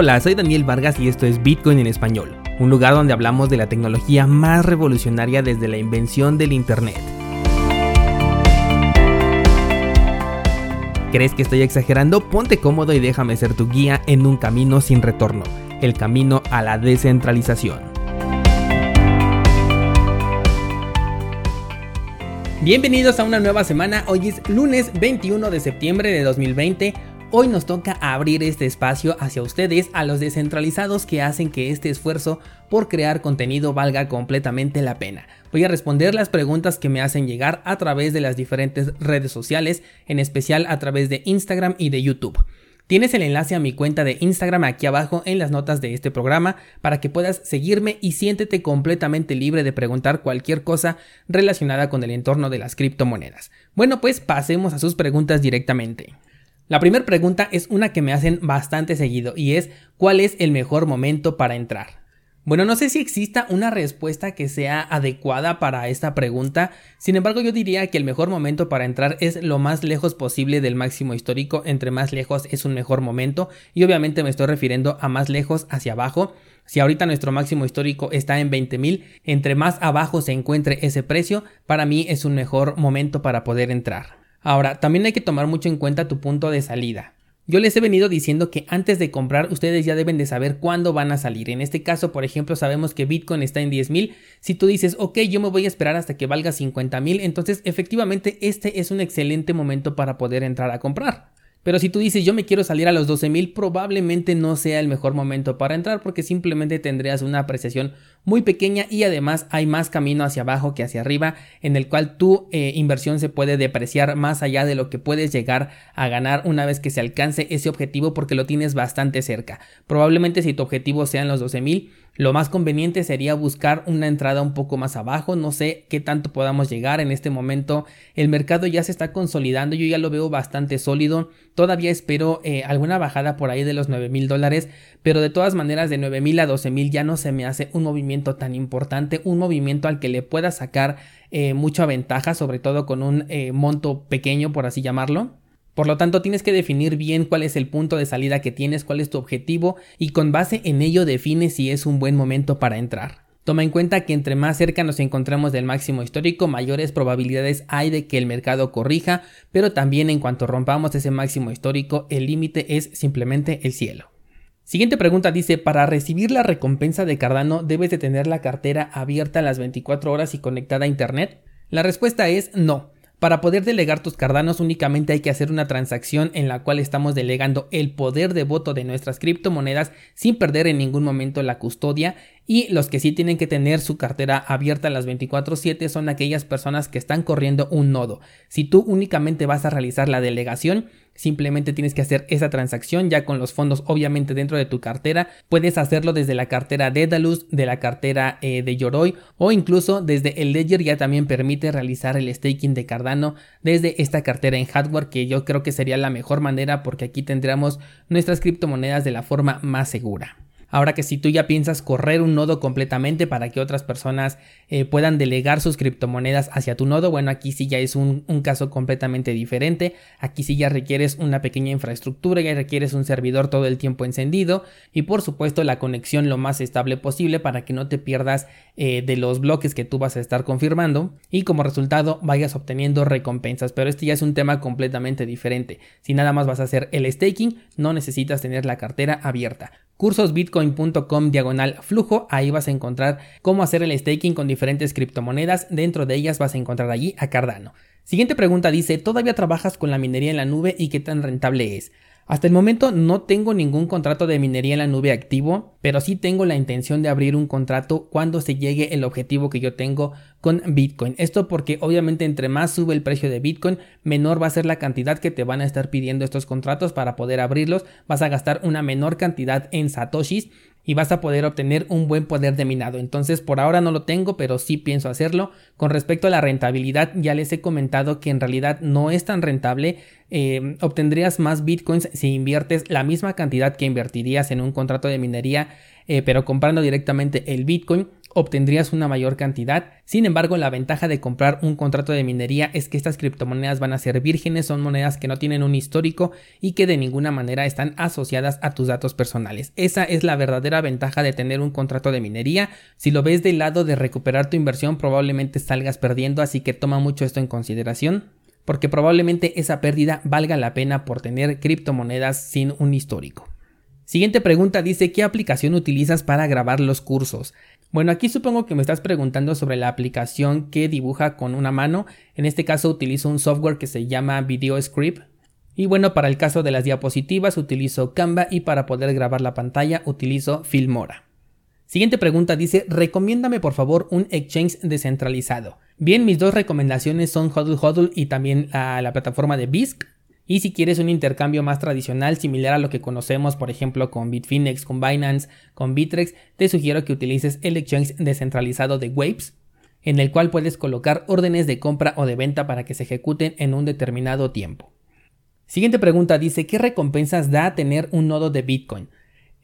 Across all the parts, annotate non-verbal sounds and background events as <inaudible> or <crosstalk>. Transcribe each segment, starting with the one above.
Hola, soy Daniel Vargas y esto es Bitcoin en español, un lugar donde hablamos de la tecnología más revolucionaria desde la invención del Internet. ¿Crees que estoy exagerando? Ponte cómodo y déjame ser tu guía en un camino sin retorno, el camino a la descentralización. Bienvenidos a una nueva semana, hoy es lunes 21 de septiembre de 2020. Hoy nos toca abrir este espacio hacia ustedes, a los descentralizados que hacen que este esfuerzo por crear contenido valga completamente la pena. Voy a responder las preguntas que me hacen llegar a través de las diferentes redes sociales, en especial a través de Instagram y de YouTube. Tienes el enlace a mi cuenta de Instagram aquí abajo en las notas de este programa para que puedas seguirme y siéntete completamente libre de preguntar cualquier cosa relacionada con el entorno de las criptomonedas. Bueno, pues pasemos a sus preguntas directamente. La primera pregunta es una que me hacen bastante seguido y es ¿cuál es el mejor momento para entrar? Bueno, no sé si exista una respuesta que sea adecuada para esta pregunta, sin embargo yo diría que el mejor momento para entrar es lo más lejos posible del máximo histórico, entre más lejos es un mejor momento y obviamente me estoy refiriendo a más lejos hacia abajo. Si ahorita nuestro máximo histórico está en 20.000, entre más abajo se encuentre ese precio, para mí es un mejor momento para poder entrar. Ahora, también hay que tomar mucho en cuenta tu punto de salida. Yo les he venido diciendo que antes de comprar ustedes ya deben de saber cuándo van a salir. En este caso, por ejemplo, sabemos que Bitcoin está en 10.000. Si tú dices, ok, yo me voy a esperar hasta que valga 50.000, entonces efectivamente este es un excelente momento para poder entrar a comprar. Pero si tú dices yo me quiero salir a los 12.000, probablemente no sea el mejor momento para entrar porque simplemente tendrías una apreciación muy pequeña y además hay más camino hacia abajo que hacia arriba en el cual tu eh, inversión se puede depreciar más allá de lo que puedes llegar a ganar una vez que se alcance ese objetivo porque lo tienes bastante cerca. Probablemente si tu objetivo sean los 12.000, lo más conveniente sería buscar una entrada un poco más abajo, no sé qué tanto podamos llegar en este momento. El mercado ya se está consolidando, yo ya lo veo bastante sólido. Todavía espero eh, alguna bajada por ahí de los 9 mil dólares, pero de todas maneras de 9 mil a 12 mil ya no se me hace un movimiento tan importante, un movimiento al que le pueda sacar eh, mucha ventaja, sobre todo con un eh, monto pequeño, por así llamarlo. Por lo tanto, tienes que definir bien cuál es el punto de salida que tienes, cuál es tu objetivo y con base en ello define si es un buen momento para entrar. Toma en cuenta que entre más cerca nos encontremos del máximo histórico, mayores probabilidades hay de que el mercado corrija, pero también en cuanto rompamos ese máximo histórico, el límite es simplemente el cielo. Siguiente pregunta dice, para recibir la recompensa de Cardano debes de tener la cartera abierta las 24 horas y conectada a Internet. La respuesta es no. Para poder delegar tus cardanos únicamente hay que hacer una transacción en la cual estamos delegando el poder de voto de nuestras criptomonedas sin perder en ningún momento la custodia y los que sí tienen que tener su cartera abierta a las 24/7 son aquellas personas que están corriendo un nodo. Si tú únicamente vas a realizar la delegación, simplemente tienes que hacer esa transacción ya con los fondos obviamente dentro de tu cartera. Puedes hacerlo desde la cartera de Daedalus, de la cartera eh, de Yoroi o incluso desde el Ledger ya también permite realizar el staking de Cardano desde esta cartera en hardware que yo creo que sería la mejor manera porque aquí tendríamos nuestras criptomonedas de la forma más segura. Ahora que si tú ya piensas correr un nodo completamente para que otras personas eh, puedan delegar sus criptomonedas hacia tu nodo, bueno, aquí sí ya es un, caso completamente diferente. Aquí sí ya requieres una pequeña infraestructura, ya requieres un servidor todo el tiempo encendido y por supuesto la conexión lo más estable posible para que no te pierdas eh, de los bloques que tú vas a estar confirmando y como resultado vayas obteniendo recompensas. Pero este ya es un tema completamente diferente. Si nada más vas a hacer el staking, no necesitas tener la cartera abierta cursosbitcoin.com diagonal flujo, ahí vas a encontrar cómo hacer el staking con diferentes criptomonedas, dentro de ellas vas a encontrar allí a Cardano. Siguiente pregunta dice, ¿todavía trabajas con la minería en la nube y qué tan rentable es? Hasta el momento no tengo ningún contrato de minería en la nube activo, pero sí tengo la intención de abrir un contrato cuando se llegue el objetivo que yo tengo con Bitcoin. Esto porque obviamente entre más sube el precio de Bitcoin, menor va a ser la cantidad que te van a estar pidiendo estos contratos para poder abrirlos. Vas a gastar una menor cantidad en satoshis y vas a poder obtener un buen poder de minado. Entonces por ahora no lo tengo, pero sí pienso hacerlo. Con respecto a la rentabilidad, ya les he comentado que en realidad no es tan rentable. Eh, obtendrías más bitcoins si inviertes la misma cantidad que invertirías en un contrato de minería eh, pero comprando directamente el Bitcoin, obtendrías una mayor cantidad. Sin embargo, la ventaja de comprar un contrato de minería es que estas criptomonedas van a ser vírgenes, son monedas que no tienen un histórico y que de ninguna manera están asociadas a tus datos personales. Esa es la verdadera ventaja de tener un contrato de minería. Si lo ves del lado de recuperar tu inversión, probablemente salgas perdiendo, así que toma mucho esto en consideración porque probablemente esa pérdida valga la pena por tener criptomonedas sin un histórico. Siguiente pregunta dice, ¿qué aplicación utilizas para grabar los cursos? Bueno, aquí supongo que me estás preguntando sobre la aplicación que dibuja con una mano. En este caso utilizo un software que se llama VideoScript. Y bueno, para el caso de las diapositivas utilizo Canva y para poder grabar la pantalla utilizo Filmora. Siguiente pregunta dice, recomiéndame por favor un exchange descentralizado. Bien, mis dos recomendaciones son Hodl Hodl y también la plataforma de BISC. Y si quieres un intercambio más tradicional, similar a lo que conocemos, por ejemplo, con Bitfinex, con Binance, con Bitrex, te sugiero que utilices el exchange descentralizado de Waves, en el cual puedes colocar órdenes de compra o de venta para que se ejecuten en un determinado tiempo. Siguiente pregunta dice, ¿qué recompensas da tener un nodo de Bitcoin?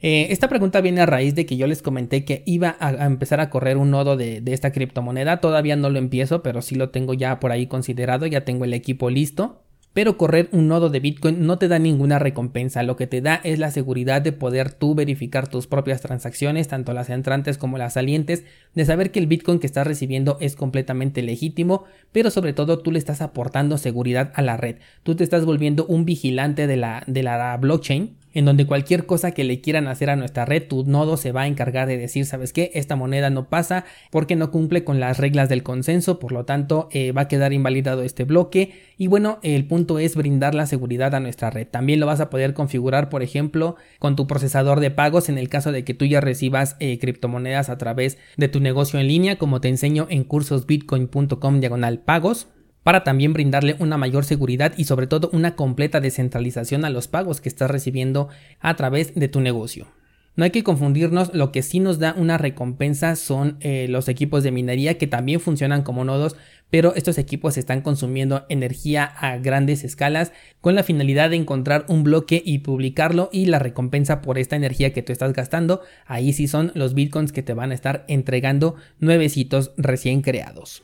Eh, esta pregunta viene a raíz de que yo les comenté que iba a, empezar a correr un nodo de, de, esta criptomoneda. Todavía no lo empiezo, pero sí lo tengo ya por ahí considerado, ya tengo el equipo listo pero correr un nodo de Bitcoin no te da ninguna recompensa, lo que te da es la seguridad de poder tú verificar tus propias transacciones, tanto las entrantes como las salientes, de saber que el Bitcoin que estás recibiendo es completamente legítimo, pero sobre todo tú le estás aportando seguridad a la red, tú te estás volviendo un vigilante de la, de la blockchain en donde cualquier cosa que le quieran hacer a nuestra red, tu nodo se va a encargar de decir, ¿sabes qué? Esta moneda no pasa porque no cumple con las reglas del consenso, por lo tanto eh, va a quedar invalidado este bloque. Y bueno, el punto es brindar la seguridad a nuestra red. También lo vas a poder configurar, por ejemplo, con tu procesador de pagos en el caso de que tú ya recibas eh, criptomonedas a través de tu negocio en línea, como te enseño en cursosbitcoin.com diagonal pagos para también brindarle una mayor seguridad y sobre todo una completa descentralización a los pagos que estás recibiendo a través de tu negocio. No hay que confundirnos, lo que sí nos da una recompensa son eh, los equipos de minería que también funcionan como nodos, pero estos equipos están consumiendo energía a grandes escalas con la finalidad de encontrar un bloque y publicarlo y la recompensa por esta energía que tú estás gastando, ahí sí son los bitcoins que te van a estar entregando nuevecitos recién creados.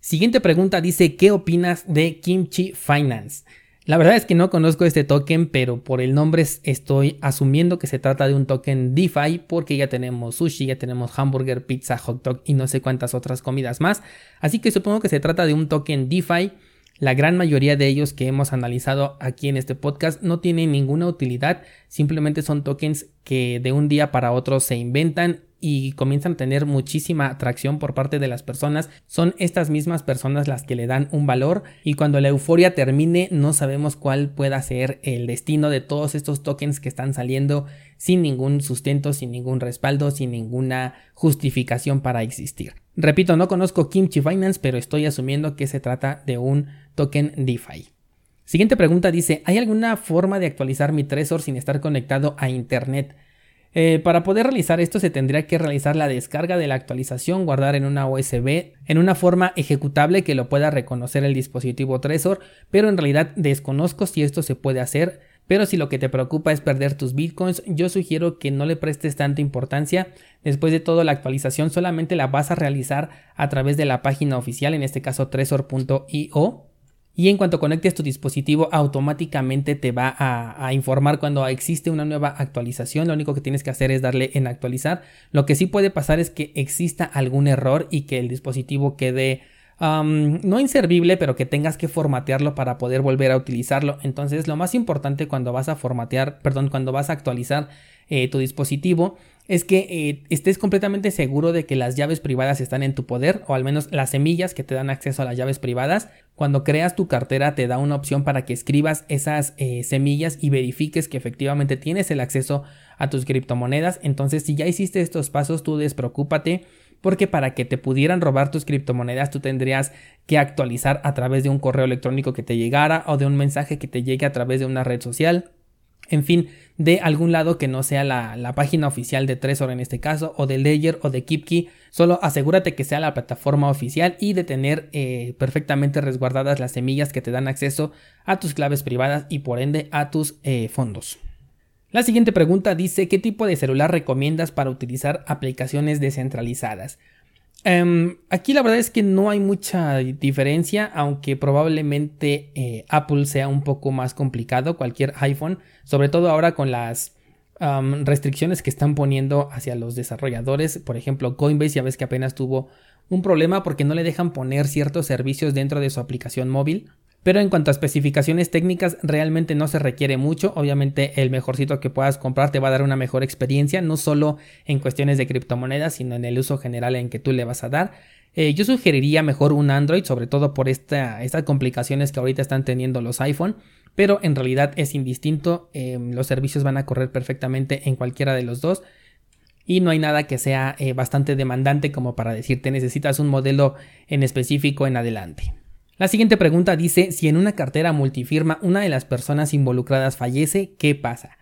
Siguiente pregunta dice, ¿qué opinas de Kimchi Finance? La verdad es que no conozco este token, pero por el nombre estoy asumiendo que se trata de un token DeFi porque ya tenemos sushi, ya tenemos hamburger, pizza, hot dog y no sé cuántas otras comidas más. Así que supongo que se trata de un token DeFi. La gran mayoría de ellos que hemos analizado aquí en este podcast no tienen ninguna utilidad, simplemente son tokens que de un día para otro se inventan y comienzan a tener muchísima atracción por parte de las personas, son estas mismas personas las que le dan un valor y cuando la euforia termine no sabemos cuál pueda ser el destino de todos estos tokens que están saliendo sin ningún sustento, sin ningún respaldo, sin ninguna justificación para existir. Repito, no conozco Kimchi Finance, pero estoy asumiendo que se trata de un token DeFi. Siguiente pregunta dice, ¿hay alguna forma de actualizar mi Trezor sin estar conectado a Internet? Eh, para poder realizar esto se tendría que realizar la descarga de la actualización, guardar en una USB en una forma ejecutable que lo pueda reconocer el dispositivo Trezor, pero en realidad desconozco si esto se puede hacer. Pero si lo que te preocupa es perder tus bitcoins, yo sugiero que no le prestes tanta importancia. Después de todo, la actualización solamente la vas a realizar a través de la página oficial, en este caso trezor.io y en cuanto conectes tu dispositivo automáticamente te va a, informar cuando existe una nueva actualización. Lo único que tienes que hacer es darle en actualizar. Lo que sí puede pasar es que exista algún error y que el dispositivo quede no inservible, pero que tengas que formatearlo para poder volver a utilizarlo. Entonces, lo más importante cuando vas a formatear, perdón, cuando vas a actualizar eh, tu dispositivo es que eh, estés completamente seguro de que las llaves privadas están en tu poder o al menos las semillas que te dan acceso a las llaves privadas. Cuando creas tu cartera te da una opción para que escribas esas eh, semillas y verifiques que efectivamente tienes el acceso a tus criptomonedas. Entonces si ya hiciste estos pasos tú despreocúpate porque para que te pudieran robar tus criptomonedas tú tendrías que actualizar a través de un correo electrónico que te llegara o de un mensaje que te llegue a través de una red social en fin, de algún lado que no sea la, página oficial de Trezor en este caso, o de Ledger o de KeepKey, solo asegúrate que sea la plataforma oficial y de tener eh, perfectamente resguardadas las semillas que te dan acceso a tus claves privadas y por ende a tus eh, fondos. La siguiente pregunta dice, ¿qué tipo de celular recomiendas para utilizar aplicaciones descentralizadas? Em, aquí la verdad es que no hay mucha diferencia, aunque probablemente eh, Apple sea un poco más complicado, cualquier iPhone, sobre todo ahora con las restricciones que están poniendo hacia los desarrolladores. Por ejemplo, Coinbase ya ves que apenas tuvo un problema porque no le dejan poner ciertos servicios dentro de su aplicación móvil. Pero en cuanto a especificaciones técnicas, realmente no se requiere mucho. Obviamente, el mejorcito que puedas comprar te va a dar una mejor experiencia, no solo en cuestiones de criptomonedas, sino en el uso general en que tú le vas a dar. Eh, yo sugeriría mejor un Android, sobre todo por esta, estas complicaciones que ahorita están teniendo los iPhone, pero en realidad es indistinto. Em, los servicios van a correr perfectamente en cualquiera de los dos y no hay nada que sea eh, bastante demandante como para decirte necesitas un modelo en específico en adelante. La siguiente pregunta dice, si en una cartera multifirma una de las personas involucradas fallece, ¿qué pasa?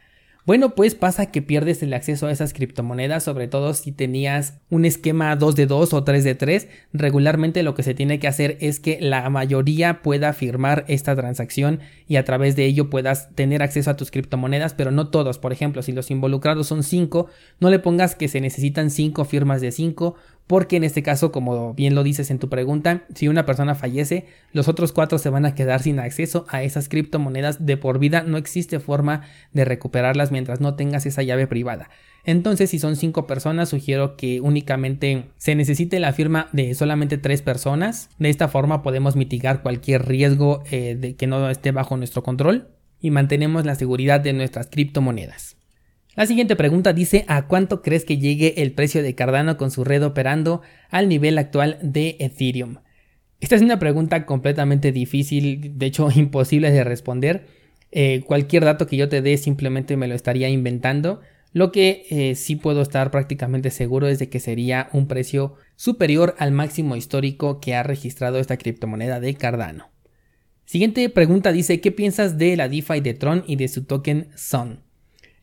Bueno, pues pasa que pierdes el acceso a esas criptomonedas, sobre todo si tenías un esquema 2 de 2 o 3 de 3. Regularmente lo que se tiene que hacer es que la mayoría pueda firmar esta transacción y a través de ello puedas tener acceso a tus criptomonedas, pero no todos. Por ejemplo, si los involucrados son 5, no le pongas que se necesitan 5 firmas de 5 porque en este caso, como bien lo dices en tu pregunta, si una persona fallece, los otros cuatro se van a quedar sin acceso a esas criptomonedas de por vida. No existe forma de recuperarlas mientras no tengas esa llave privada. Entonces, si son cinco personas, sugiero que únicamente se necesite la firma de solamente tres personas. De esta forma podemos mitigar cualquier riesgo eh, de que no esté bajo nuestro control y mantenemos la seguridad de nuestras criptomonedas. La siguiente pregunta dice ¿a cuánto crees que llegue el precio de Cardano con su red operando al nivel actual de Ethereum? Esta es una pregunta completamente difícil, de hecho <laughs> imposible de responder. Eh, cualquier dato que yo te dé simplemente me lo estaría inventando. Lo que eh, sí puedo estar prácticamente seguro es de que sería un precio superior al máximo histórico que ha registrado esta criptomoneda de Cardano. Siguiente pregunta dice, ¿qué piensas de la DeFi de Tron y de su token Sun?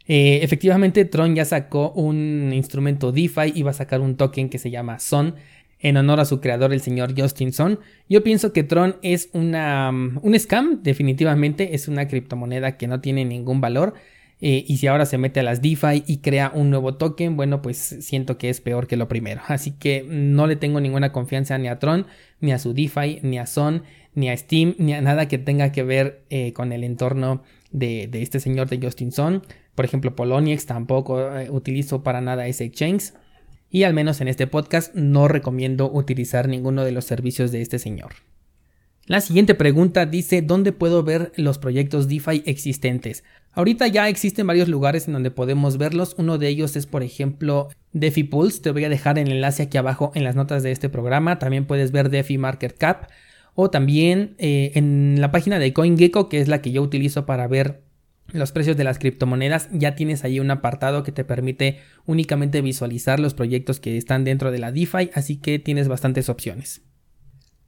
Eh, efectivamente, Tron ya sacó un instrumento DeFi y va a sacar un token que se llama Son en honor a su creador, el señor Justin Son. Yo pienso que Tron es una, um, un scam, definitivamente, es una criptomoneda que no tiene ningún valor. Eh, y si ahora se mete a las DeFi y crea un nuevo token, bueno, pues siento que es peor que lo primero. Así que no le tengo ninguna confianza ni a Tron, ni a su DeFi, ni a Son, ni a Steam, ni a nada que tenga que ver eh, con el entorno de, este señor de Justin Son. Por ejemplo, Poloniex tampoco eh, utilizo para nada ese exchange. Y al menos en este podcast no recomiendo utilizar ninguno de los servicios de este señor. La siguiente pregunta dice ¿dónde puedo ver los proyectos DeFi existentes? Ahorita ya existen varios lugares en donde podemos verlos. Uno de ellos es por ejemplo DeFi Pulse. Te voy a dejar el enlace aquí abajo en las notas de este programa. También puedes ver DeFi Market Cap. O también eh, en la página de CoinGecko, que es la que yo utilizo para ver los precios de las criptomonedas, ya tienes ahí un apartado que te permite únicamente visualizar los proyectos que están dentro de la DeFi, así que tienes bastantes opciones.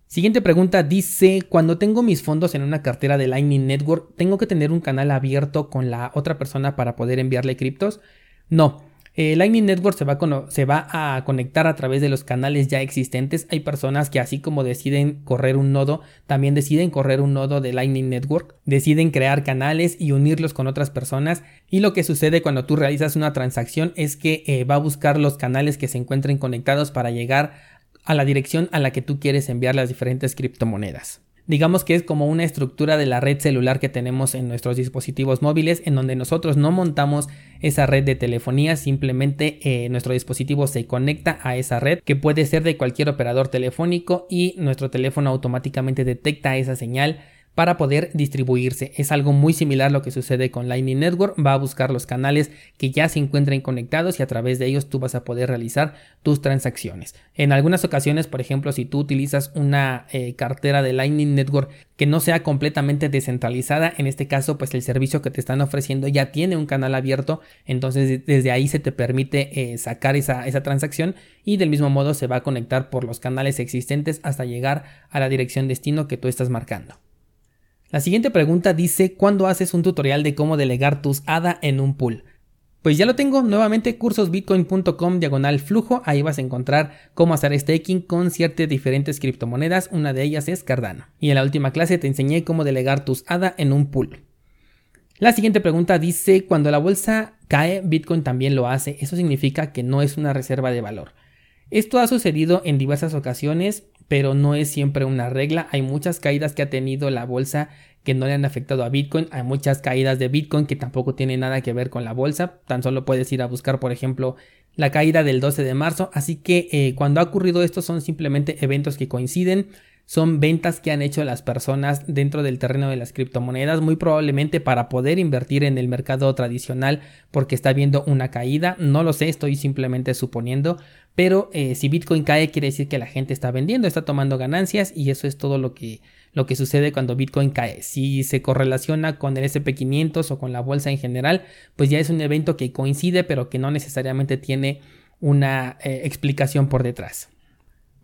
Siguiente pregunta dice, cuando tengo mis fondos en una cartera de Lightning Network, ¿tengo que tener un canal abierto con la otra persona para poder enviarle criptos? No, eh, Lightning Network se va, a conectar a través de los canales ya existentes. Hay personas que así como deciden correr un nodo, también deciden correr un nodo de Lightning Network. Deciden crear canales y unirlos con otras personas. Y lo que sucede cuando tú realizas una transacción es que eh, va a buscar los canales que se encuentren conectados para llegar a la dirección a la que tú quieres enviar las diferentes criptomonedas digamos que es como una estructura de la red celular que tenemos en nuestros dispositivos móviles en donde nosotros no montamos esa red de telefonía, simplemente eh, nuestro dispositivo se conecta a esa red que puede ser de cualquier operador telefónico y nuestro teléfono automáticamente detecta esa señal para poder distribuirse. Es algo muy similar a lo que sucede con Lightning Network. Va a buscar los canales que ya se encuentren conectados y a través de ellos tú vas a poder realizar tus transacciones. En algunas ocasiones, por ejemplo, si tú utilizas una eh, cartera de Lightning Network que no sea completamente descentralizada, en este caso, pues el servicio que te están ofreciendo ya tiene un canal abierto, entonces desde ahí se te permite eh, sacar esa, esa transacción y del mismo modo se va a conectar por los canales existentes hasta llegar a la dirección destino que tú estás marcando. La siguiente pregunta dice, ¿cuándo haces un tutorial de cómo delegar tus ADA en un pool? Pues ya lo tengo, nuevamente cursosbitcoin.com diagonal flujo, ahí vas a encontrar cómo hacer staking con ciertas diferentes criptomonedas, una de ellas es Cardano. Y en la última clase te enseñé cómo delegar tus ADA en un pool. La siguiente pregunta dice, cuando la bolsa cae, Bitcoin también lo hace. Eso significa que no es una reserva de valor. Esto ha sucedido en diversas ocasiones, pero no es siempre una regla. Hay muchas caídas que ha tenido la bolsa que no le han afectado a Bitcoin. Hay muchas caídas de Bitcoin que tampoco tienen nada que ver con la bolsa. Tan solo puedes ir a buscar, por ejemplo, la caída del 12 de marzo. Así que eh, cuando ha ocurrido esto son simplemente eventos que coinciden son ventas que han hecho las personas dentro del terreno de las criptomonedas, muy probablemente para poder invertir en el mercado tradicional porque está viendo una caída. No lo sé, estoy simplemente suponiendo, pero eh, si Bitcoin cae quiere decir que la gente está vendiendo, está tomando ganancias y eso es todo lo que, lo que sucede cuando Bitcoin cae. Si se correlaciona con el SP500 o con la bolsa en general, pues ya es un evento que coincide pero que no necesariamente tiene una eh, explicación por detrás.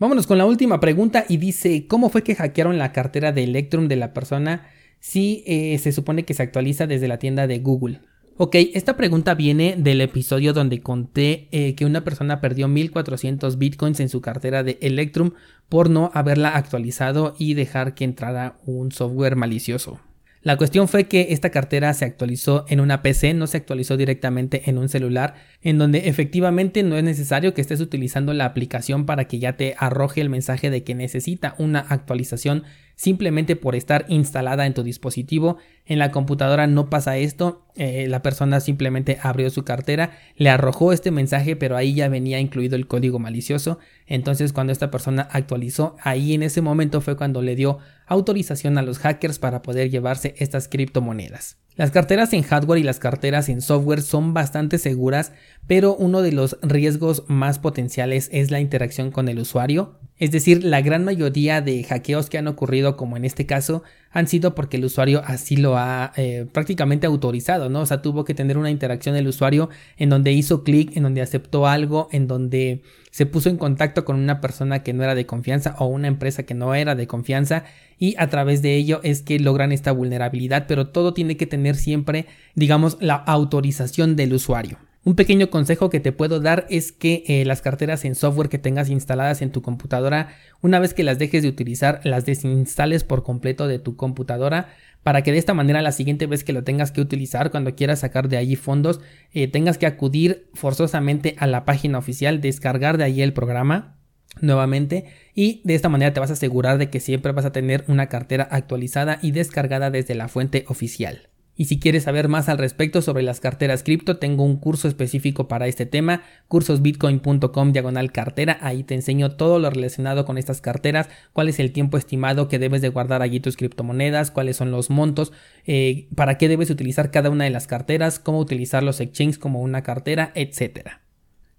Vámonos con la última pregunta y dice, ¿cómo fue que hackearon la cartera de Electrum de la persona si eh, se supone que se actualiza desde la tienda de Google? Ok, esta pregunta viene del episodio donde conté eh, que una persona perdió 1400 bitcoins en su cartera de Electrum por no haberla actualizado y dejar que entrara un software malicioso. La cuestión fue que esta cartera se actualizó en una PC, no se actualizó directamente en un celular, en donde efectivamente no es necesario que estés utilizando la aplicación para que ya te arroje el mensaje de que necesita una actualización simplemente por estar instalada en tu dispositivo. En la computadora no pasa esto, eh, la persona simplemente abrió su cartera, le arrojó este mensaje, pero ahí ya venía incluido el código malicioso. Entonces cuando esta persona actualizó, ahí en ese momento fue cuando le dio autorización a los hackers para poder llevarse estas criptomonedas. Las carteras en hardware y las carteras en software son bastante seguras, pero uno de los riesgos más potenciales es la interacción con el usuario. Es decir, la gran mayoría de hackeos que han ocurrido, como en este caso, han sido porque el usuario así lo ha eh, prácticamente autorizado, ¿no? O sea, tuvo que tener una interacción el usuario en donde hizo clic, en donde aceptó algo, en donde se puso en contacto con una persona que no era de confianza o una empresa que no era de confianza y a través de ello es que logran esta vulnerabilidad, pero todo tiene que tener siempre, digamos, la autorización del usuario. Un pequeño consejo que te puedo dar es que eh, las carteras en software que tengas instaladas en tu computadora, una vez que las dejes de utilizar, las desinstales por completo de tu computadora para que de esta manera la siguiente vez que lo tengas que utilizar, cuando quieras sacar de allí fondos, eh, tengas que acudir forzosamente a la página oficial, descargar de allí el programa nuevamente y de esta manera te vas a asegurar de que siempre vas a tener una cartera actualizada y descargada desde la fuente oficial. Y si quieres saber más al respecto sobre las carteras cripto, tengo un curso específico para este tema, cursosbitcoin.com diagonal cartera, ahí te enseño todo lo relacionado con estas carteras, cuál es el tiempo estimado que debes de guardar allí tus criptomonedas, cuáles son los montos, eh, para qué debes utilizar cada una de las carteras, cómo utilizar los exchanges como una cartera, etcétera.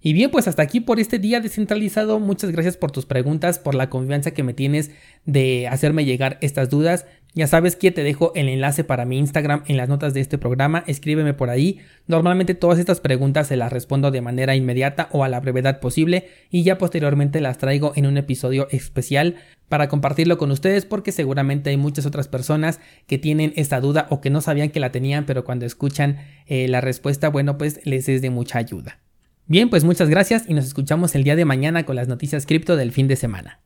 Y bien, pues hasta aquí por este día descentralizado. Muchas gracias por tus preguntas, por la confianza que me tienes de hacerme llegar estas dudas. Ya sabes que te dejo el enlace para mi Instagram en las notas de este programa, escríbeme por ahí. Normalmente todas estas preguntas se las respondo de manera inmediata o a la brevedad posible y ya posteriormente las traigo en un episodio especial para compartirlo con ustedes porque seguramente hay muchas otras personas que tienen esta duda o que no sabían que la tenían pero cuando escuchan eh, la respuesta bueno pues les es de mucha ayuda. Bien pues muchas gracias y nos escuchamos el día de mañana con las noticias cripto del fin de semana.